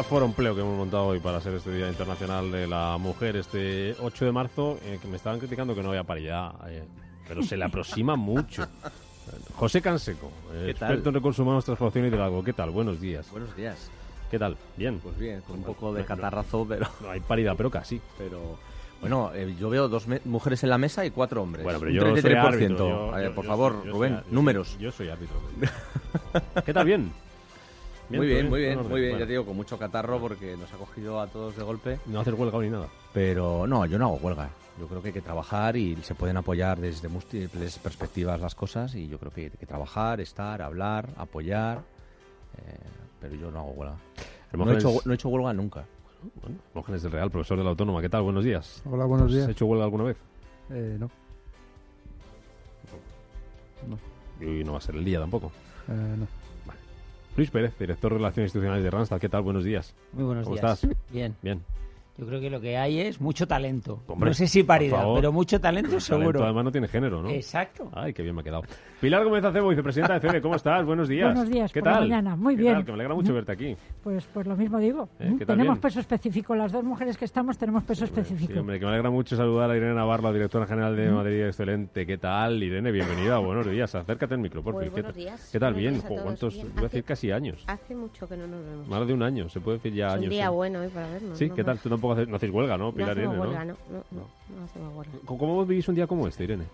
Vaya foro empleo que hemos montado hoy para ser este Día Internacional de la Mujer, este 8 de marzo, eh, que me estaban criticando que no había paridad, eh, pero se le aproxima mucho. José Canseco, eh, experto en recursos humanos, transformación y liderazgo. ¿Qué tal? Buenos días. Buenos días. ¿Qué tal? Bien. Pues bien, con un poco de No, catarrazo, pero... No hay paridad, pero casi. pero bueno, eh, yo veo dos mujeres en la mesa y cuatro hombres. Bueno, pero Un yo soy 33%. árbitro. yo- yo- por yo favor, soy- Rubén, soy- números. soy- Yo soy árbitro. ¿Qué tal? Bien. Muy bien, todo muy bien, muy bien. Ya te digo, con mucho catarro porque nos ha cogido a todos de golpe. No haces huelga ni nada. Pero no, yo no hago huelga. Yo creo que hay que trabajar y se pueden apoyar desde múltiples perspectivas las cosas y yo creo que hay que trabajar, estar, hablar, apoyar. eh, pero yo no hago huelga. No he, hecho, no he hecho huelga nunca. Bueno, Hermógenes del Real, profesor de la Autónoma. ¿Qué tal? Buenos días. Hola, buenos ¿Has días. hecho huelga alguna vez? Eh, no, Y no va a ser el día tampoco. eh, no. Luis Pérez, director de Relaciones Institucionales de Randstad. ¿Qué tal? Buenos días. Muy buenos ¿Cómo días. estás? Bien. Bien. Yo creo que lo que hay es mucho talento. Hombre, no sé si paridad, pero mucho talento El talento, seguro. además no tiene género, ¿no? Exacto. Ay, qué bien me ha quedado. Pilar Gómez Acebo, vicepresidenta de CEDE, ¿cómo estás? Buenos días. Buenos días, ¿Qué por la tal? mañana. Muy ¿Qué bien. tal? Que me alegra mucho verte aquí. Pues, pues lo mismo digo. Eh, ¿Mm? ¿qué tal? Tenemos Bien. peso específico. Las dos mujeres que estamos tenemos peso específico. Sí, hombre, que me alegra mucho saludar a Irene Navarro, la directora general de Madrid Excelente. ¿Qué tal, Irene? Bienvenida. Buenos días. Acércate al micro, por Muy favor. ¿Qué buenos tal? días. ¿Qué tal? Buenos Bien. días. ¿Cuántos? Bien. Iba a decir Hace- casi años. Hace mucho que no nos vemos. Más de un año. Se puede decir ya es años. un día bueno hoy para vernos. Sí. ¿qué tal? Tú tampoco haces, no hacéis huelga, ¿no? No Pilar hacemos Irene, huelga, ¿no? no, no, no, no hacemos huelga. ¿Cómo- ¿Cómo vivís un día como este, Irene?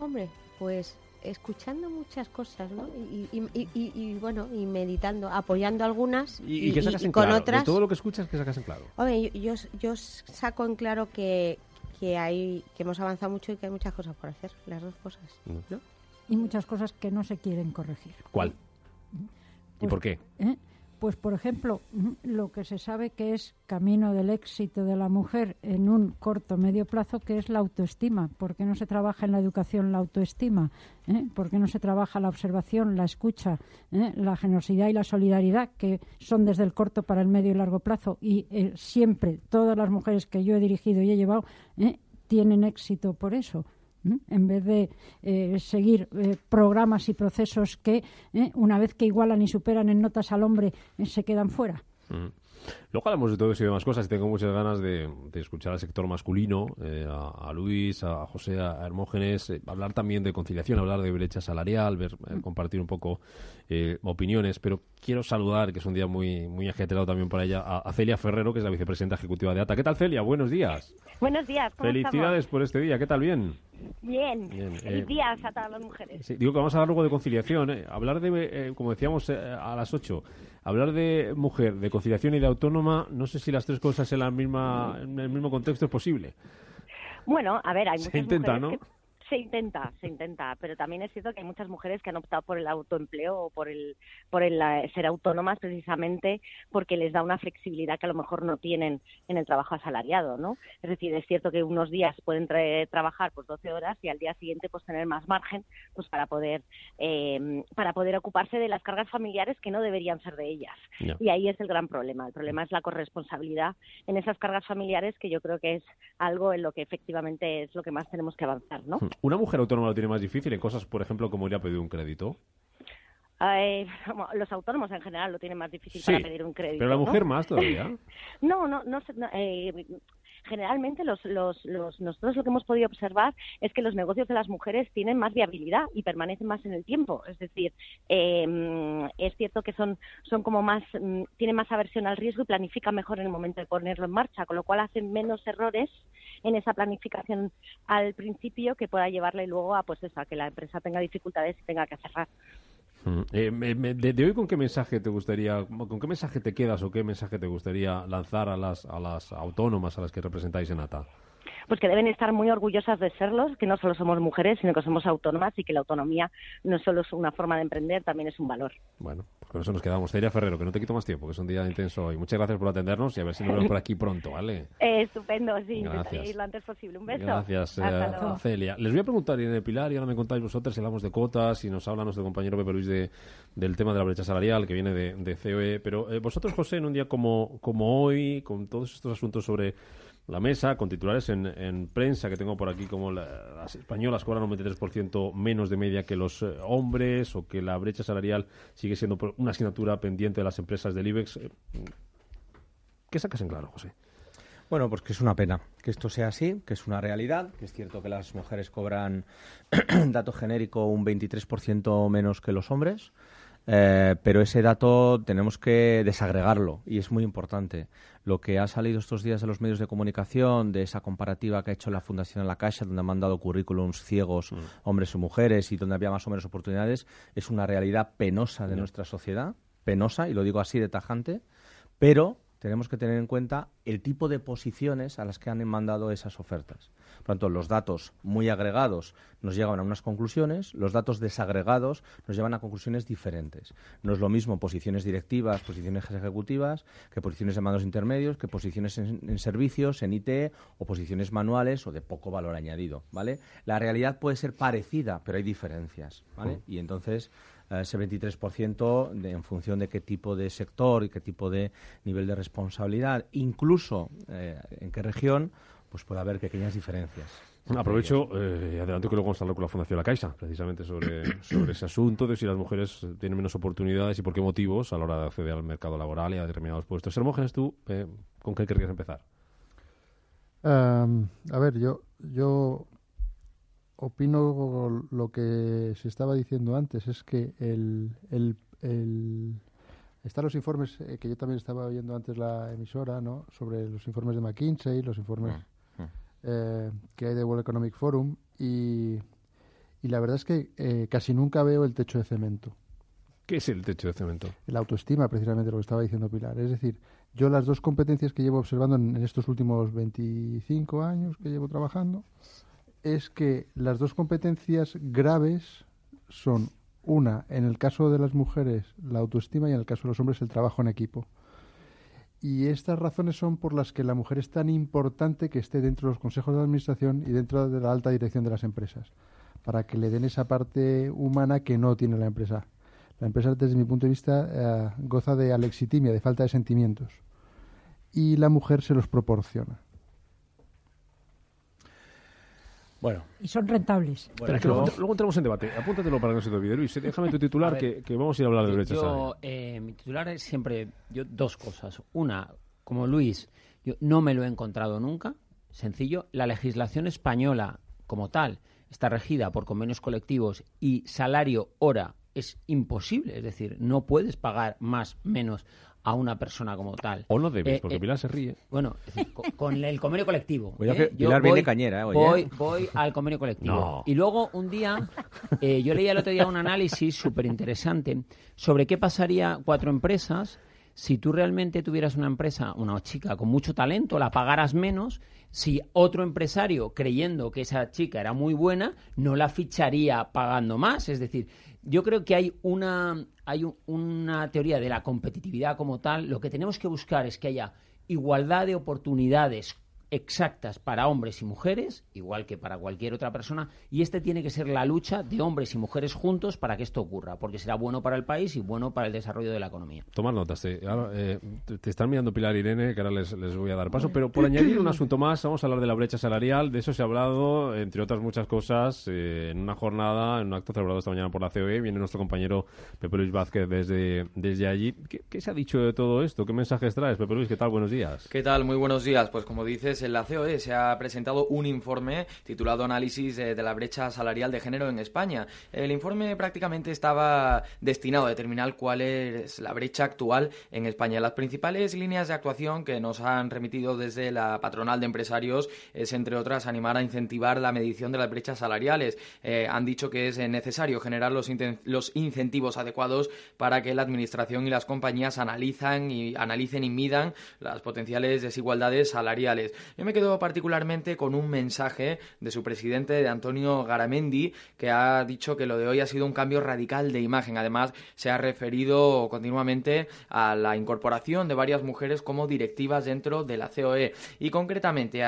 Hombre, pues escuchando muchas cosas, ¿no? Y, y, y, y- y, bueno, y meditando, apoyando algunas ¿Y, y qué sacas en con claro? otras. De todo lo que escuchas, ¿qué sacas en claro? Hombre, yo, yo, yo saco en claro que, que hay que hemos avanzado mucho y que hay muchas cosas por hacer, las dos cosas, Mm. ¿no? Y muchas cosas que no se quieren corregir. ¿Cuál? ¿Y Pues- por qué? ¿eh? Pues, por ejemplo, lo que se sabe que es camino del éxito de la mujer en un corto medio plazo, que es la autoestima. ¿Por qué no se trabaja en la educación la autoestima? ¿Eh? ¿Por qué no se trabaja la observación, la escucha, ¿eh? la generosidad y la solidaridad, que son desde el corto para el medio y largo plazo? Y eh, siempre, todas las mujeres que yo he dirigido y he llevado, ¿eh? tienen éxito por eso. ¿M? en vez de eh, seguir eh, programas y procesos que, eh, una vez que igualan y superan en notas al hombre, eh, se quedan fuera. Mm. Luego hablamos de todo eso y demás cosas y tengo muchas ganas de, de escuchar al sector masculino, eh, a, a Luis, a José, a Hermógenes, eh, hablar también de conciliación, hablar de brecha salarial, ver, eh, compartir un poco eh, opiniones, pero quiero saludar, que es un día muy, muy ajetreado también para ella, a, a Celia Ferrero, que es la vicepresidenta ejecutiva de ATA. ¿Qué tal, Celia? Buenos días. Buenos días, ¿cómo Felicidades por este día. ¿Qué tal? Bien. Bien, Bien, feliz eh, días a todas las mujeres. Sí, digo que vamos a hablar luego de conciliación. ¿eh? Hablar de, eh, como decíamos eh, a las 8, hablar de mujer, de conciliación y de autónoma, no sé si las tres cosas en, la misma, en el mismo contexto es posible. Bueno, a ver, hay Se muchas intenta, mujeres ¿no? que... Se intenta, se intenta, pero también es cierto que hay muchas mujeres que han optado por el autoempleo o por el, por el eh, ser autónomas precisamente porque les da una flexibilidad que a lo mejor no tienen en el trabajo asalariado, ¿no? Es decir, es cierto que unos días pueden tra- trabajar pues 12 horas y al día siguiente pues tener más margen pues para poder eh, para poder ocuparse de las cargas familiares que no deberían ser de ellas. Y ahí es el gran problema. El problema es la corresponsabilidad en esas cargas familiares, que yo creo que es algo en lo que efectivamente es lo que más tenemos que avanzar, ¿no? ¿Una mujer autónoma lo tiene más difícil en cosas, por ejemplo, como ir a pedir un crédito? Eh, los autónomos en general lo tienen más difícil Sí, para pedir un crédito. Pero la ¿no? mujer más todavía. No, no, no. no, eh, generalmente los, los, los, nosotros lo que hemos podido observar es que los negocios de las mujeres tienen más viabilidad y permanecen más en el tiempo. Es decir, eh, es cierto que son, son como más, mm, tienen más aversión al riesgo y planifican mejor en el momento de ponerlo en marcha, con lo cual hacen menos errores en esa planificación al principio que pueda llevarle luego a pues eso, a que la empresa tenga dificultades y tenga que cerrar. Mm. Eh, de, de hoy, ¿con qué mensaje te gustaría, con qué mensaje te quedas o qué mensaje te gustaría lanzar a las, a las autónomas a las que representáis en ATA? Pues que deben estar muy orgullosas de serlos, que no solo somos mujeres, sino que somos autónomas y que la autonomía no solo es una forma de emprender, también es un valor. Bueno, pues con eso nos quedamos. Celia Ferrero, que no te quito más tiempo, que es un día intenso hoy. Muchas gracias por atendernos y a ver si nos vemos por aquí pronto, ¿vale? Eh, estupendo, sí, ir lo antes posible. Un beso. Gracias, eh. Celia. Les voy a preguntar, Irene Pilar, y ahora me contáis vosotras si hablamos de cuotas, si nos habla nuestro compañero Pepe Luis de, del tema de la brecha salarial que viene de, de COE. Pero eh, vosotros, José, en un día como, como hoy, con todos estos asuntos sobre la mesa con titulares en, en prensa que tengo por aquí como la- las españolas cobran un 23% menos de media que los eh, hombres o que la brecha salarial sigue siendo una asignatura pendiente de las empresas del IBEX. Eh, ¿Qué sacas en claro, José? Bueno, pues que es una pena que esto sea así, que es una realidad, que es cierto que las mujeres cobran, dato genérico, un 23% menos que los hombres, eh, pero ese dato tenemos que desagregarlo y es muy importante. Lo que ha salido estos días de los medios de comunicación, de esa comparativa que ha hecho la Fundación La Caixa, donde han mandado currículums ciegos, hombres y mujeres, y donde había más o menos oportunidades, es una realidad penosa de nuestra sociedad, penosa, y lo digo así de tajante, pero tenemos que tener en cuenta el tipo de posiciones a las que han mandado esas ofertas. Por tanto, los datos muy agregados nos llevan a unas conclusiones, los datos desagregados nos llevan a conclusiones diferentes. No es lo mismo posiciones directivas, posiciones ejecutivas, que posiciones de mandos intermedios, que posiciones en, en servicios, en IT, o posiciones manuales o de poco valor añadido, ¿vale? La realidad puede ser parecida, pero hay diferencias, ¿vale? Y entonces eh, ese 23% de- en función de qué tipo de sector y qué tipo de nivel de responsabilidad, incluso eh, en qué región, pues puede haber pequeñas diferencias. Aprovecho eh, y adelanto que luego vamos a hablar con la Fundación La Caixa, precisamente sobre, sobre ese asunto de si las mujeres tienen menos oportunidades y por qué motivos a la hora de acceder al mercado laboral y a determinados puestos. Hermógenes, tú, eh, ¿con qué querrías empezar? Am, a ver, yo, yo opino lo que se estaba diciendo antes, es que el, el, el- están los informes eh, que yo también estaba oyendo antes la emisora, ¿no? Sobre los informes de McKinsey, los informes mm. Eh, que hay de World Economic Forum y, y la verdad es que eh, casi nunca veo el techo de cemento. ¿Qué es el techo de cemento? La autoestima, precisamente lo que estaba diciendo Pilar. Es decir, yo las dos competencias que llevo observando en, en estos últimos 25 años que llevo trabajando, es que las dos competencias graves son una, en el caso de las mujeres, la autoestima y en el caso de los hombres, el trabajo en equipo. Y estas razones son por las que la mujer es tan importante que esté dentro de los consejos de administración y dentro de la alta dirección de las empresas, para que le den esa parte humana que no tiene la empresa. La empresa, desde mi punto de vista, eh, goza de alexitimia, de falta de sentimientos. Y la mujer se los proporciona. Bueno, Y son rentables. Que luego, luego entramos en debate. Apúntatelo para que no se te olvide. Luis, déjame tu titular, que, que vamos a ir a hablar de brechas Yo, eh, mi titular es siempre yo, dos cosas. Una, como Luis, yo no me lo he encontrado nunca. Sencillo, la legislación española como tal está regida por convenios colectivos y salario hora es imposible. Es decir, no puedes pagar más, menos a una persona como tal. O no debes, Eh, porque eh, Pilar se ríe. Bueno, es decir, co- con el convenio colectivo. Cuidado ¿eh? que Yo Pilar viene cañera, ¿eh? Oye. Voy, voy al convenio colectivo. No. Y luego un día, eh, yo leía el otro día un análisis súper interesante sobre qué pasaría cuatro empresas si tú realmente tuvieras una empresa, una chica con mucho talento, la pagaras menos, si otro empresario, creyendo que esa chica era muy buena, no la ficharía pagando más. Es decir, yo creo que hay una, hay un- una teoría de la competitividad como tal. Lo que tenemos que buscar es que haya igualdad de oportunidades exactas para hombres y mujeres, igual que para cualquier otra persona, y este tiene que ser la lucha de hombres y mujeres juntos para que esto ocurra, porque será bueno para el país y bueno para el desarrollo de la economía. Tomad notas. Te, ahora, eh, te- te están mirando Pilar y Irene, que ahora les, les voy a dar paso. Pero por añadir un asunto más, vamos a hablar de la brecha salarial. De eso se ha hablado, entre otras muchas cosas, eh, en una jornada, en un acto celebrado esta mañana por la COE. Viene nuestro compañero Pepe Luis Vázquez desde, desde allí. ¿Qué, qué se ha dicho de todo esto? ¿Qué mensajes traes, Pepe Luis? ¿Qué tal? Buenos días. ¿Qué tal? Muy buenos días. Pues como dices, en la COE se ha presentado un informe titulado Análisis eh, de la brecha salarial de género en España. El informe prácticamente estaba destinado a determinar cuál es la brecha actual en España. Las principales líneas de actuación que nos han remitido desde la patronal de empresarios es, entre otras, animar a incentivar la medición de las brechas salariales. Eh, han dicho que es necesario generar los, los incentivos adecuados para que la administración y las compañías analizan y analicen y midan las potenciales desigualdades salariales. Yo me quedo particularmente con un mensaje de su presidente, de Antonio Garamendi, que ha dicho que lo de hoy ha sido un cambio radical de imagen. Además, se ha referido continuamente a la incorporación de varias mujeres como directivas dentro de la COE y concretamente,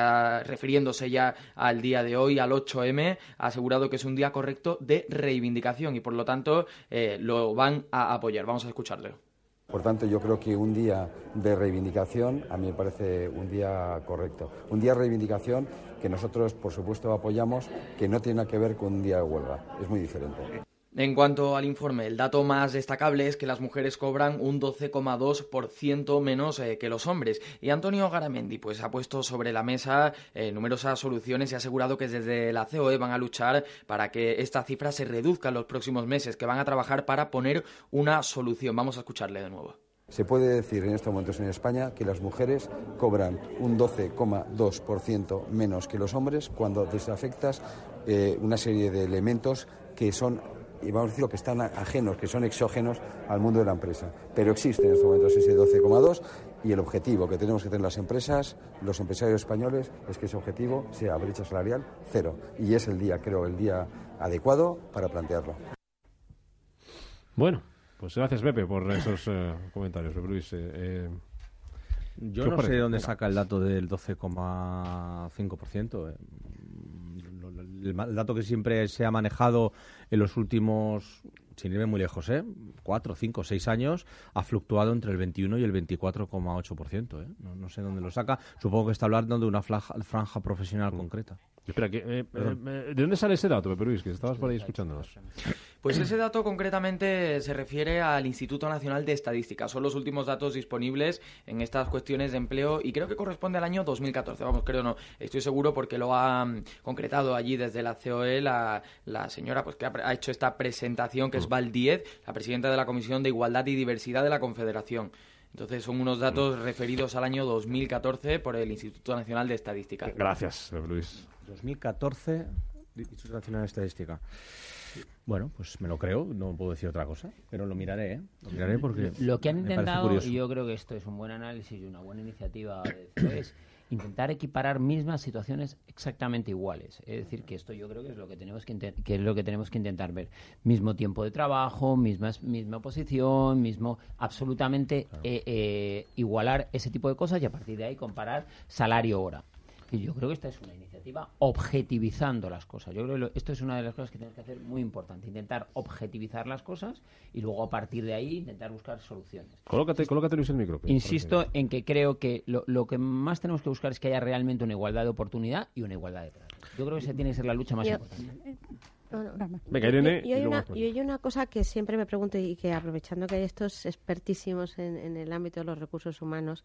refiriéndose ya al día de hoy, al 8M, ha asegurado que es un día correcto de reivindicación y por lo tanto eh, lo van a apoyar. Vamos a escucharlo. Por tanto, yo creo que un día de reivindicación a mí me parece un día correcto. Un día de reivindicación que nosotros, por supuesto, apoyamos, que no tiene nada que ver con un día de huelga. Es muy diferente. En cuanto al informe, el dato más destacable es que las mujeres cobran un 12,2% menos eh, que los hombres. Y Antonio Garamendi pues, ha puesto sobre la mesa eh, numerosas soluciones y ha asegurado que desde la COE van a luchar para que esta cifra se reduzca en los próximos meses, que van a trabajar para poner una solución. Vamos a escucharle de nuevo. Se puede decir en estos momentos en España que las mujeres cobran un 12,2% menos que los hombres cuando desafectas eh, una serie de elementos que son y vamos a decir que están ajenos, que son exógenos al mundo de la empresa. Pero existe en estos momentos ese 12,2 y el objetivo que tenemos que tener las empresas, los empresarios españoles, es que ese objetivo sea brecha salarial cero. Y es el día, creo, el día adecuado para plantearlo. Bueno, pues gracias, Pepe, por esos eh, comentarios, Luis. Eh, eh, Yo no sé de dónde saca el dato del 12,5% el, dato que siempre se ha manejado en los últimos, sin irme muy lejos, ¿eh? cuatro, cinco, seis años, ha fluctuado entre el 21 y el 24,8%. ¿eh? No, no sé dónde lo saca. Supongo que está hablando de una franja, profesional concreta. Espera, eh, ¿de dónde sale ese dato, Pepe Luis? Que estabas por ahí escuchándonos. Pues ese dato concretamente se refiere al Instituto Nacional de Estadística. Son los últimos datos disponibles en estas cuestiones de empleo y creo que corresponde al año 2014. Vamos, creo no. Estoy seguro porque lo ha mm, concretado allí desde la COE la, señora pues que ha, hecho esta presentación, que es mm. Val Diez, la presidenta de la Comisión de Igualdad y Diversidad de la Confederación. Entonces son unos datos mm. referidos al año 2014 por el Instituto Nacional de Estadística. Gracias, Luis. 2014, Instituto Nacional de Estadística. Bueno, pues me lo creo, no puedo decir otra cosa, pero lo miraré, ¿eh? Lo miraré porque. Lo que han intentado, y yo creo que esto es un buen análisis y una buena iniciativa es intentar equiparar mismas situaciones exactamente iguales. Es decir, que esto yo creo que es lo que tenemos que, que es lo que tenemos que intentar ver. Mismo tiempo de trabajo, misma, misma posición, mismo absolutamente eh, eh, igualar ese tipo de cosas y a partir de ahí comparar salario-hora. Y yo creo que esta es una iniciativa objetivizando las cosas. Yo creo que esto es una de las cosas que tenemos que hacer muy importante, intentar objetivizar las cosas y luego a partir de ahí intentar buscar soluciones. Colócate, colócate Luis el micro. Insisto en que creo que lo, que más tenemos que buscar es que haya realmente una igualdad de oportunidad y una igualdad de trato. Yo creo que esa tiene que ser la lucha más importante. Venga, Irene, y, hay una, hay una, cosa que siempre me pregunto y que aprovechando que hay estos expertísimos en el ámbito de los recursos humanos,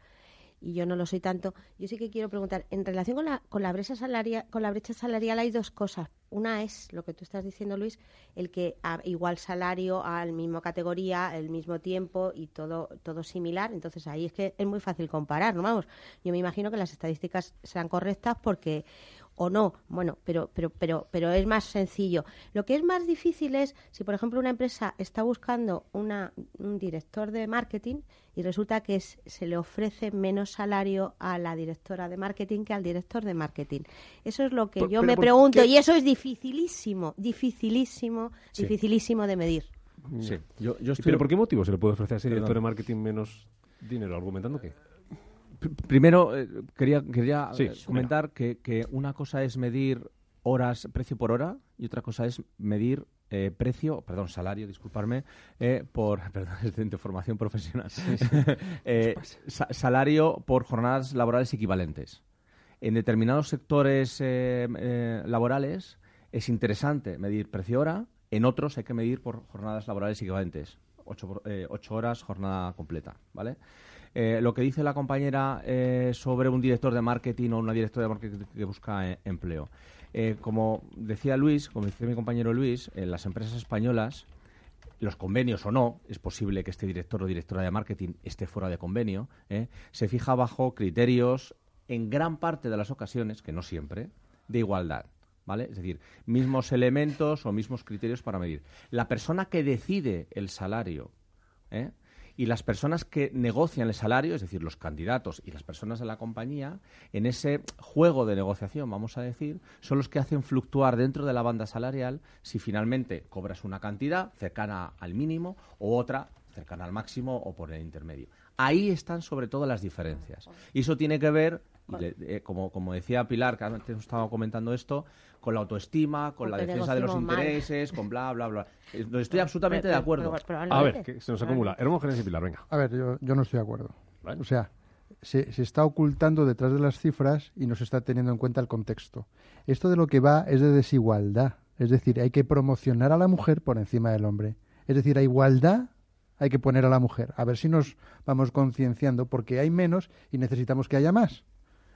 y yo no lo soy tanto, yo sí que quiero preguntar, en relación con la, con la brecha salarial, con la brecha salarial hay dos cosas. Una es lo que tú estás diciendo, Luis, el que a igual salario, al mismo categoría, el mismo tiempo y todo, todo similar. Entonces ahí es que es muy fácil comparar, ¿no? Vamos, yo me imagino que las estadísticas sean correctas porque o no. Bueno, pero, pero, pero, pero es más sencillo. Lo que es más difícil es si, por ejemplo, una empresa está buscando una, un director de marketing y resulta que se le ofrece menos salario a la directora de marketing que al director de marketing. Eso es lo que yo me pregunto y eso es dificilísimo, dificilísimo, dificilísimo de medir. Sí. Yo, yo ¿Pero por qué motivo se le puede ofrecer a ese director de marketing menos dinero? ¿Argumentando qué? Primero, eh, quería, quería eh, comentar que, que, una cosa es medir horas, precio por hora, y otra cosa es medir eh, precio, perdón, salario, disculparme, por, perdón, es de formación profesional, salario por jornadas laborales equivalentes. En determinados sectores laborales es interesante medir precio hora, en otros hay que medir por jornadas laborales equivalentes. Ocho, ocho horas, jornada completa, ¿vale? Eh, lo que dice la compañera eh, sobre un director de marketing o una directora de marketing que busca eh, empleo. como decía Luis, como decía mi compañero Luis, en las empresas españolas, los convenios o no, es posible que este director o directora de marketing esté fuera de convenio, se fija bajo criterios, en gran parte de las ocasiones, que no siempre, de igualdad. ¿Vale? Es decir, mismos elementos o mismos criterios para medir. La persona que decide el salario ¿eh? Y las personas que negocian el salario, es decir, los candidatos y las personas de la compañía, en ese juego de negociación, vamos a decir, son los que hacen fluctuar dentro de la banda salarial si finalmente cobras una cantidad cercana al mínimo o otra cercana al máximo o por el intermedio. Ahí están sobre todo las diferencias. Y eso tiene que ver Y le- eh, como, como decía Pilar, que antes estaba comentando esto, con la autoestima, con la defensa de los mal. intereses, con bla, bla, bla. Eh, no, Estoy absolutamente de acuerdo. pero- pero A ver, que se nos acumula. Hermógenes y Pilar, venga. A ver, yo, yo no estoy de acuerdo. Vale. O sea, se, se está ocultando detrás de las cifras y no se está teniendo en cuenta el contexto. Esto de lo que va es de desigualdad. Es decir, hay que promocionar a la mujer por encima del hombre. Es decir, a igualdad hay que poner a la mujer. A ver si nos vamos concienciando porque hay menos y necesitamos que haya más.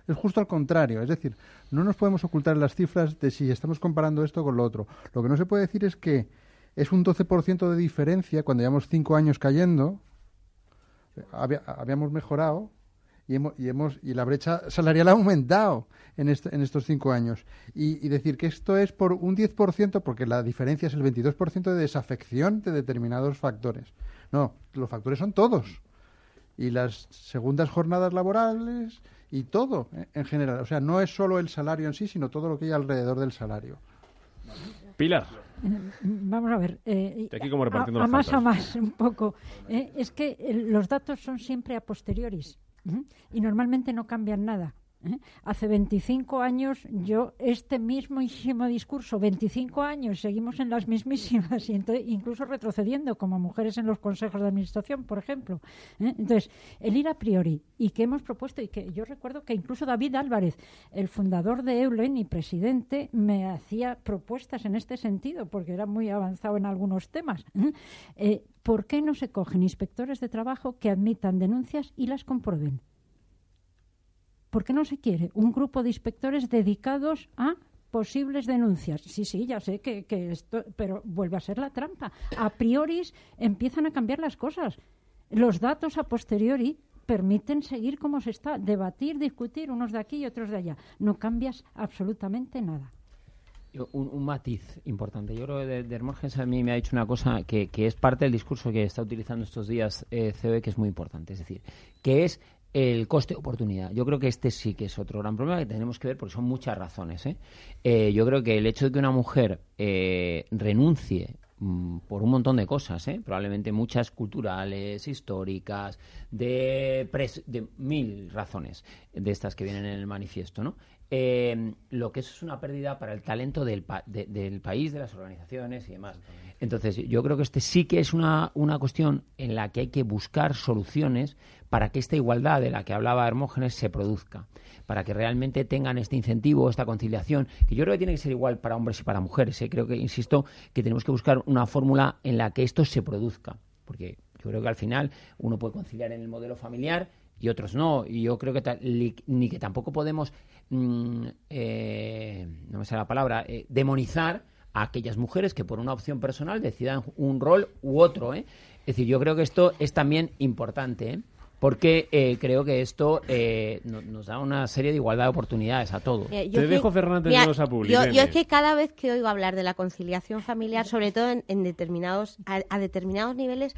Es justo al contrario. Es decir, no nos podemos ocultar las cifras de si estamos comparando esto con lo otro. Lo que no se puede decir es que es un 12% de diferencia cuando llevamos cinco años cayendo había- habíamos mejorado y hemos, y hemos y la brecha salarial ha aumentado en, en estos cinco años y, y decir que esto es por un 10% porque la diferencia es el 22% de desafección de determinados factores no los factores son todos y las segundas jornadas laborales y todo eh, en general o sea no es solo el salario en sí sino todo lo que hay alrededor del salario Pilar. Vamos a ver. eh, De aquí como a- repartiendo a, las más a más, un poco. eh, es que eh, los datos son siempre a posteriores ¿eh? y normalmente no cambian nada. ¿Eh? Hace 25 años yo este mismísimo discurso, 25 años, seguimos en las mismísimas y entonces, incluso retrocediendo como mujeres en los consejos de administración, por ejemplo. ¿eh? Entonces, el ir a priori y que hemos propuesto y que yo recuerdo que incluso David Álvarez, el fundador de Eulen y presidente, me hacía propuestas en este sentido porque era muy avanzado en algunos temas. ¿eh? ¿Por qué no se cogen inspectores de trabajo que admitan denuncias y las comprueben? ¿Por qué no se quiere un grupo de inspectores dedicados a posibles denuncias? Sí, sí, ya sé que, que esto, pero vuelve a ser la trampa. A priori empiezan a cambiar las cosas. Los datos a posteriori permiten seguir como se está, debatir, discutir unos de aquí y otros de allá. No cambias absolutamente nada. Un, matiz importante. Yo creo que de, de a mí me ha dicho una cosa que, que es parte del discurso que está utilizando estos días eh, COE que es muy importante. Es decir, que es el coste de oportunidad. Yo creo que este sí que es otro gran problema que tenemos que ver porque son muchas razones. ¿eh? Eh, yo creo que el hecho de que una mujer eh, renuncie mm, por un montón de cosas, ¿eh? probablemente muchas culturales, históricas, de, pres- de mil razones de estas que vienen en el manifiesto, ¿no? Eh, lo que eso es una pérdida para el talento del, pa- de- del país, de las organizaciones y demás. Entonces, yo creo que este sí que es una, una cuestión en la que hay que buscar soluciones para que esta igualdad de la que hablaba Hermógenes se produzca, para que realmente tengan este incentivo, esta conciliación, que yo creo que tiene que ser igual para hombres y para mujeres. ¿eh? Creo que, insisto, que tenemos que buscar una fórmula en la que esto se produzca, porque yo creo que al final uno puede conciliar en el modelo familiar y otros no. Y yo creo que ni que tampoco podemos, mm, eh, no me sale la palabra, eh, demonizar a aquellas mujeres que por una opción personal decidan un rol u otro. ¿eh? Es decir, yo creo que esto es también importante. ¿Eh? Porque eh, creo que esto eh, no- nos da una serie de igualdad de oportunidades a todos. Yo Te es que- dejo, Fernández, mira, de los Apuli, Yo, veme. yo es que cada vez que oigo hablar de la conciliación familiar, sobre todo en, en determinados, a, a determinados niveles,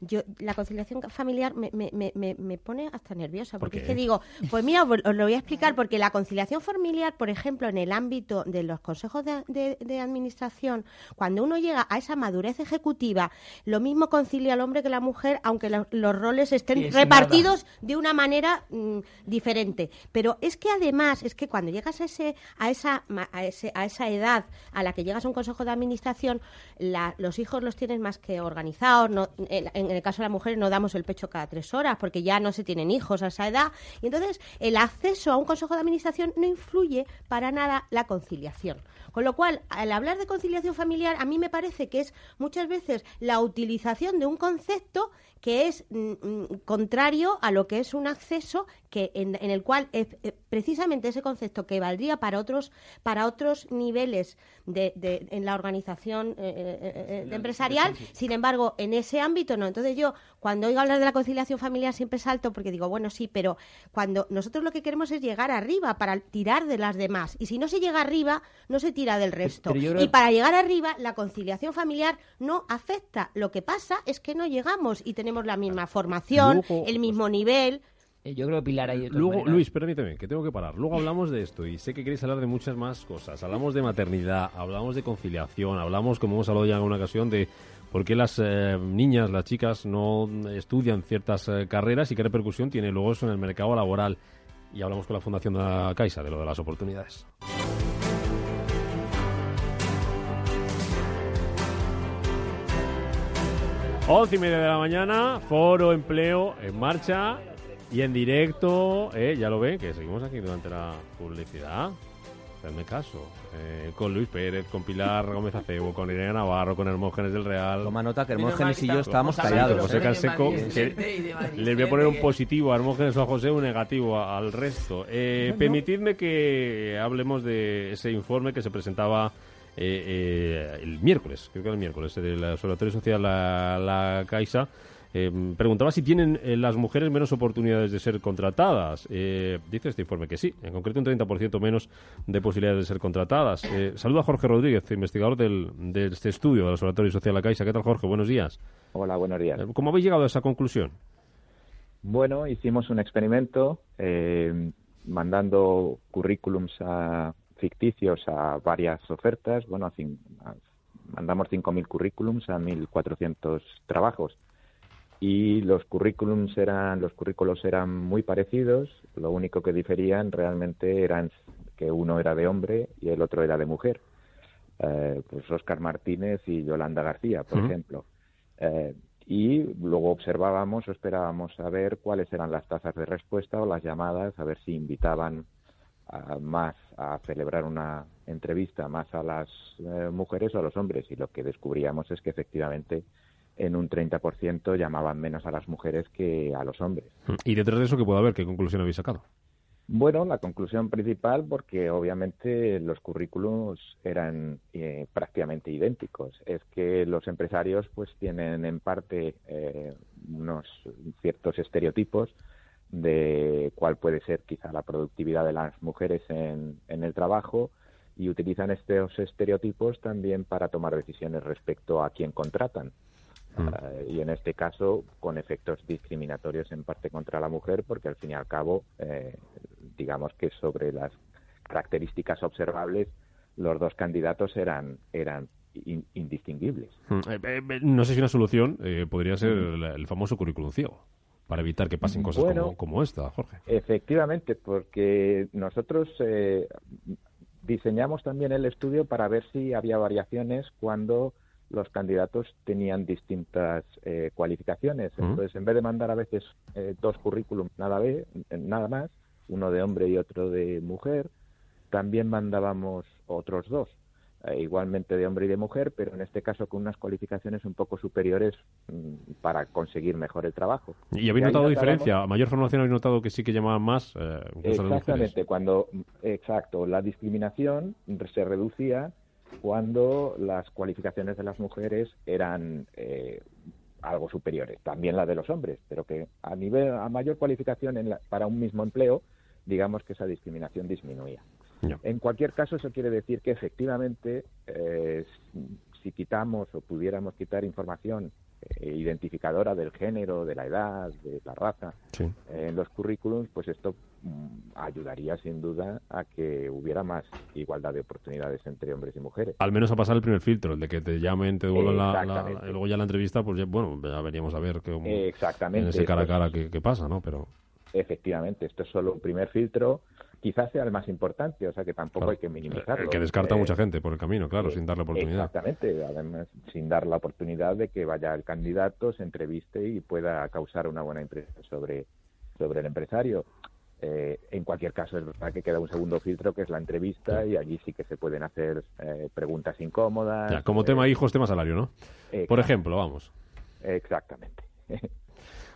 yo la conciliación familiar me, me, me, me- pone hasta nerviosa, ¿Por porque es qué? que digo, pues mira, os os lo voy a explicar, porque la conciliación familiar, por ejemplo, en el ámbito de los consejos de, de- de administración, cuando uno llega a esa madurez ejecutiva, lo mismo concilia al hombre que la mujer, aunque lo- los roles estén repartidos de una manera mm, diferente. Pero es que además, es que cuando llegas a, ese, a, esa, a, ese, a esa edad a la que llegas a un consejo de administración, la- los hijos los tienes más que organizados. No, en, en el caso de las mujeres no damos el pecho cada tres horas porque ya no se tienen hijos a esa edad. Y entonces el acceso a un consejo de administración no influye para nada la conciliación. Con lo cual, al hablar de conciliación familiar, a mí me parece que es muchas veces la utilización de un concepto que es mm, mm, contrario a lo que es un acceso que en, en el cual es, eh, precisamente ese concepto que valdría para otros para otros niveles de, de- en la organización eh, eh, eh, empresarial. Sin embargo en ese ámbito no. Entonces yo cuando oigo hablar de la conciliación familiar siempre salto porque digo bueno sí pero cuando nosotros lo que queremos es llegar arriba para tirar de las demás. Y si no se llega arriba no se tira del resto y para llegar arriba la conciliación familiar no afecta lo que pasa es que no llegamos y tenemos la misma formación Luego, el mismo nivel Eh, Yo creo que Pilar hay Luego, Luis, permíteme, que tengo que parar. Luego hablamos de esto y sé que queréis hablar de muchas más cosas. Hablamos de maternidad, hablamos de conciliación, hablamos, como hemos hablado ya en una ocasión, de por qué las eh, niñas, las chicas, no estudian ciertas eh, carreras y qué repercusión tiene luego eso en el mercado laboral. y hablamos con la Fundación de la Caixa de lo de las oportunidades. Once y media de la mañana, Foro Empleo en marcha y en directo. Eh, ya lo ven, que seguimos aquí durante la publicidad. Hacedme caso. Eh, con Luis Pérez, con Pilar Gómez Acebo, con Irene Navarro, con Hermógenes del Real. Toma nota que Hermógenes y yo está- estábamos está callados. José Canseco, les voy a poner un positivo a Hermógenes o a José, un negativo a- al resto. Eh. Permitidme que hablemos de ese informe que se presentaba eh, eh, el miércoles, creo que era el miércoles, del Observatorio Social La, la Caixa. Eh, preguntaba si tienen eh, las mujeres menos oportunidades de ser contratadas. Eh, dice este informe que sí, en concreto un 30% menos de posibilidades de ser contratadas. Saluda a Jorge Rodríguez, investigador del, de este estudio del Observatorio Social La Caixa. ¿Qué tal, Jorge? Buenos días. Hola, buenos días. ¿Cómo habéis llegado a esa conclusión? Bueno, hicimos un experimento mandando currículums a- ficticios a varias ofertas. Bueno, a a- mandamos 5.000 currículums a 1.400 trabajos. Y los currículums eran, los currículos eran muy parecidos. Lo único que diferían realmente eran que uno era de hombre y el otro era de mujer. Eh, pues Óscar Martínez y Yolanda García, por ejemplo. Eh, y luego observábamos o esperábamos a ver cuáles eran las tasas de respuesta o las llamadas, a ver si invitaban a- más a celebrar una entrevista más a las eh, mujeres o a los hombres. Y lo que descubríamos es que efectivamente en un 30% llamaban menos a las mujeres que a los hombres. Y detrás de eso, ¿qué puede haber? ¿Qué conclusión habéis sacado? Bueno, la conclusión principal, porque obviamente los currículos eran eh, prácticamente idénticos, es que los empresarios pues tienen en parte eh, unos ciertos estereotipos de cuál puede ser quizá la productividad de las mujeres en, en el trabajo y utilizan estos estereotipos también para tomar decisiones respecto a quién contratan. Eh, y en este caso con efectos discriminatorios en parte contra la mujer porque al fin y al cabo eh, digamos que sobre las características observables los dos candidatos eran eran in- indistinguibles. Mm, eh, eh, no sé si una solución eh, podría ser el, el famoso currículum ciego, para evitar que pasen cosas Bueno. como, como esta, Jorge. Efectivamente, porque nosotros eh, diseñamos también el estudio para ver si había variaciones cuando los candidatos tenían distintas eh, cualificaciones. Entonces, en vez de mandar a veces eh, dos currículums nada, ve- nada más, uno de hombre y otro de mujer, también mandábamos otros dos, igualmente de hombre y de mujer, pero en este caso con unas cualificaciones un poco superiores mm, para conseguir mejor el trabajo. ¿Y habéis notado diferencia? ¿A mayor formación habéis notado que sí que llamaban más eh? Exactamente, cuando, exacto, la discriminación se reducía cuando las cualificaciones de las mujeres eran eh, algo superiores, también la de los hombres, pero que a nivel a mayor cualificación en la- para un mismo empleo, digamos que esa discriminación disminuía. En cualquier caso, eso quiere decir que efectivamente, eh, si quitamos o pudiéramos quitar información eh, identificadora del género, de la edad, de la raza, Sí. eh, en los currículums, pues esto mm, ayudaría sin duda a que hubiera más igualdad de oportunidades entre hombres y mujeres. Al menos a pasar el primer filtro, el de que te llamen, te devuelvan la, y luego ya la entrevista, pues ya, bueno, ya veríamos a ver Eh, Exactamente. en ese cara a cara qué, qué pasa, ¿no? Pero Efectivamente, esto es solo un primer filtro, quizás sea el más importante, o sea que tampoco Claro. hay que minimizarlo. el que descarta a Eh, mucha gente por el camino, claro, eh, sin darle oportunidad. Exactamente, además sin dar la oportunidad de que vaya el candidato, se entreviste y pueda causar una buena impresión sobre, sobre el empresario. Eh, en cualquier caso, es verdad que queda un segundo filtro que es la entrevista y allí sí que se pueden hacer eh, preguntas incómodas. Ya, como tema hijos, tema salario, ¿no? Por ejemplo, vamos. Exactamente.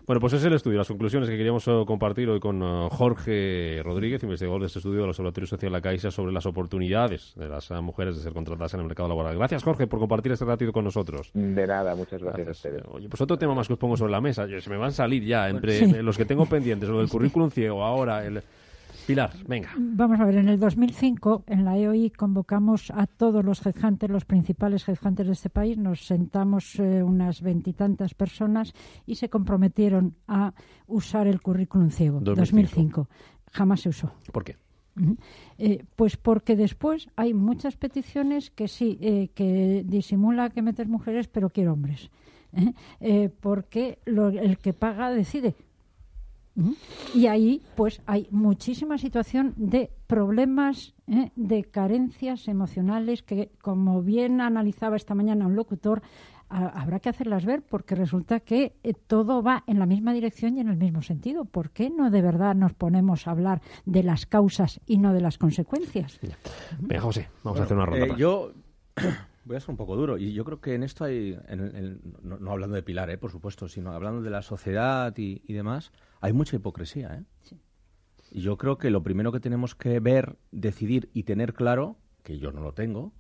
Bueno, pues ese es el estudio, las conclusiones que queríamos eh, compartir hoy con eh, Jorge Rodríguez, investigador de este estudio del Observatorio Social La Caixa sobre las oportunidades de las eh, mujeres de ser contratadas en el mercado laboral. Gracias, Jorge, por compartir este ratito con nosotros. De nada, muchas gracias, a ustedes. Oye, pues otro tema más que os pongo sobre la mesa. Se me van a salir ya entre Sí. los que tengo pendientes, lo del currículum ciego, ahora el... Pilar, venga. Vamos a ver, en el 2005 en la EOI convocamos a todos los headhunters, los principales headhunters de este país, nos sentamos eh, unas veintitantas personas y se comprometieron a usar el currículum ciego. 2005. Jamás se usó. ¿Por qué? Eh, pues porque después hay muchas peticiones que sí, eh, que disimula que metes mujeres, pero quiero hombres. ¿eh? Eh, porque lo- el que paga decide. Y ahí, pues, hay muchísima situación de problemas, ¿eh? de carencias emocionales que, como bien analizaba esta mañana un locutor, habrá que hacerlas ver porque resulta que eh, todo va en la misma dirección y en el mismo sentido. ¿Por qué no de verdad nos ponemos a hablar de las causas y no de las consecuencias? Venga, José, vamos a hacer una ronda. Eh, yo voy a ser un poco duro y yo creo que en esto hay, no, hablando de Pilar, eh, por supuesto, sino hablando de la sociedad y, demás, hay mucha hipocresía. ¿eh? Y yo creo que lo primero que tenemos que ver, decidir y tener claro, que yo no lo tengo,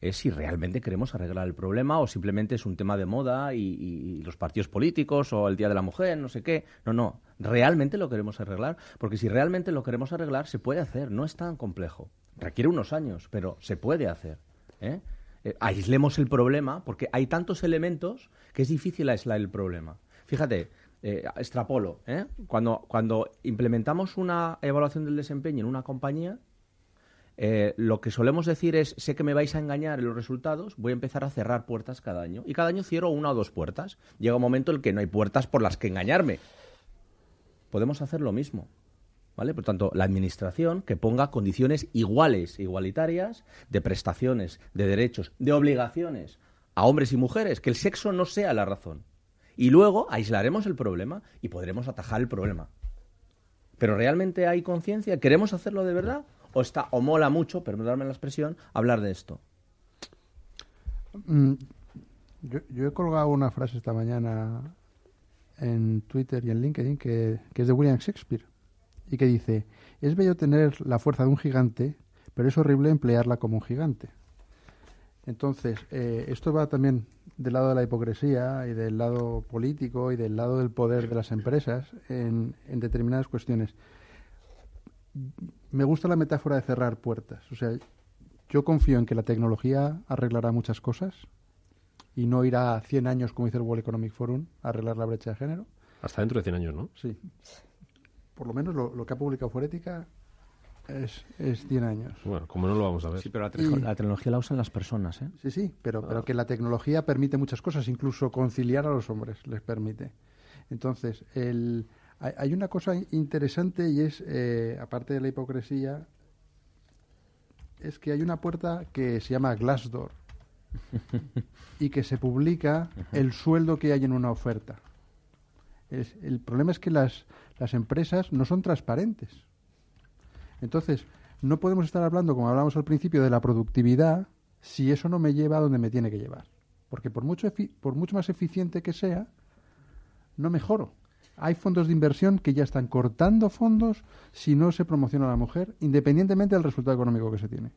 es si realmente queremos arreglar el problema o simplemente es un tema de moda y, los partidos políticos o el Día de la Mujer, no sé qué. No, no, realmente lo queremos arreglar, porque si realmente lo queremos arreglar, se puede hacer, no es tan complejo. Requiere unos años, pero se puede hacer. ¿eh? Eh, aislemos el problema, porque hay tantos elementos que es difícil aislar el problema. Fíjate, eh, extrapolo, cuando, cuando implementamos una evaluación del desempeño en una compañía, eh, lo que solemos decir es, sé que me vais a engañar en los resultados, voy a empezar a cerrar puertas cada año. Y cada año cierro una o dos puertas. Llega un momento en el que no hay puertas por las que engañarme. Podemos hacer lo mismo. ¿Vale? Por tanto, la Administración que ponga condiciones iguales, igualitarias, de prestaciones, de derechos, de obligaciones a hombres y mujeres, que el sexo no sea la razón. Y luego aislaremos el problema y podremos atajar el problema. Pero ¿realmente hay conciencia? ¿Queremos hacerlo de verdad? o está o mola mucho, perdóname la expresión, hablar de esto? Mm, yo, he colgado una frase esta mañana en Twitter y en LinkedIn que, es de William Shakespeare y que dice, es bello tener la fuerza de un gigante, pero es horrible emplearla como un gigante. Entonces, eh, esto va también del lado de la hipocresía y del lado político y del lado del poder de las empresas en, en determinadas cuestiones me gusta la metáfora de cerrar puertas. O sea, yo confío en que la tecnología arreglará muchas cosas y no irá 100 años, como dice el World Economic Forum, a arreglar la brecha de género. Hasta dentro de 100 años, ¿no? Sí. Por lo menos lo, que ha publicado Forética es, es 100 años. Bueno, como no lo vamos a ver. Sí, pero la, tecnología la usan las personas, ¿eh? Sí, sí, pero, pero que la tecnología permite muchas cosas, incluso conciliar a los hombres les permite. Entonces, el hay, una cosa interesante y es, eh, aparte de la hipocresía, es que hay una puerta que se llama Glassdoor y que se publica el sueldo que hay en una oferta. El problema es que las, las empresas no son transparentes. Entonces, no podemos estar hablando, como hablamos al principio, de la productividad si eso no me lleva a donde me tiene que llevar. Porque por mucho, por mucho más eficiente que sea, no mejoro hay fondos de inversión que ya están cortando fondos si no se promociona a la mujer, independientemente del resultado económico que se tiene.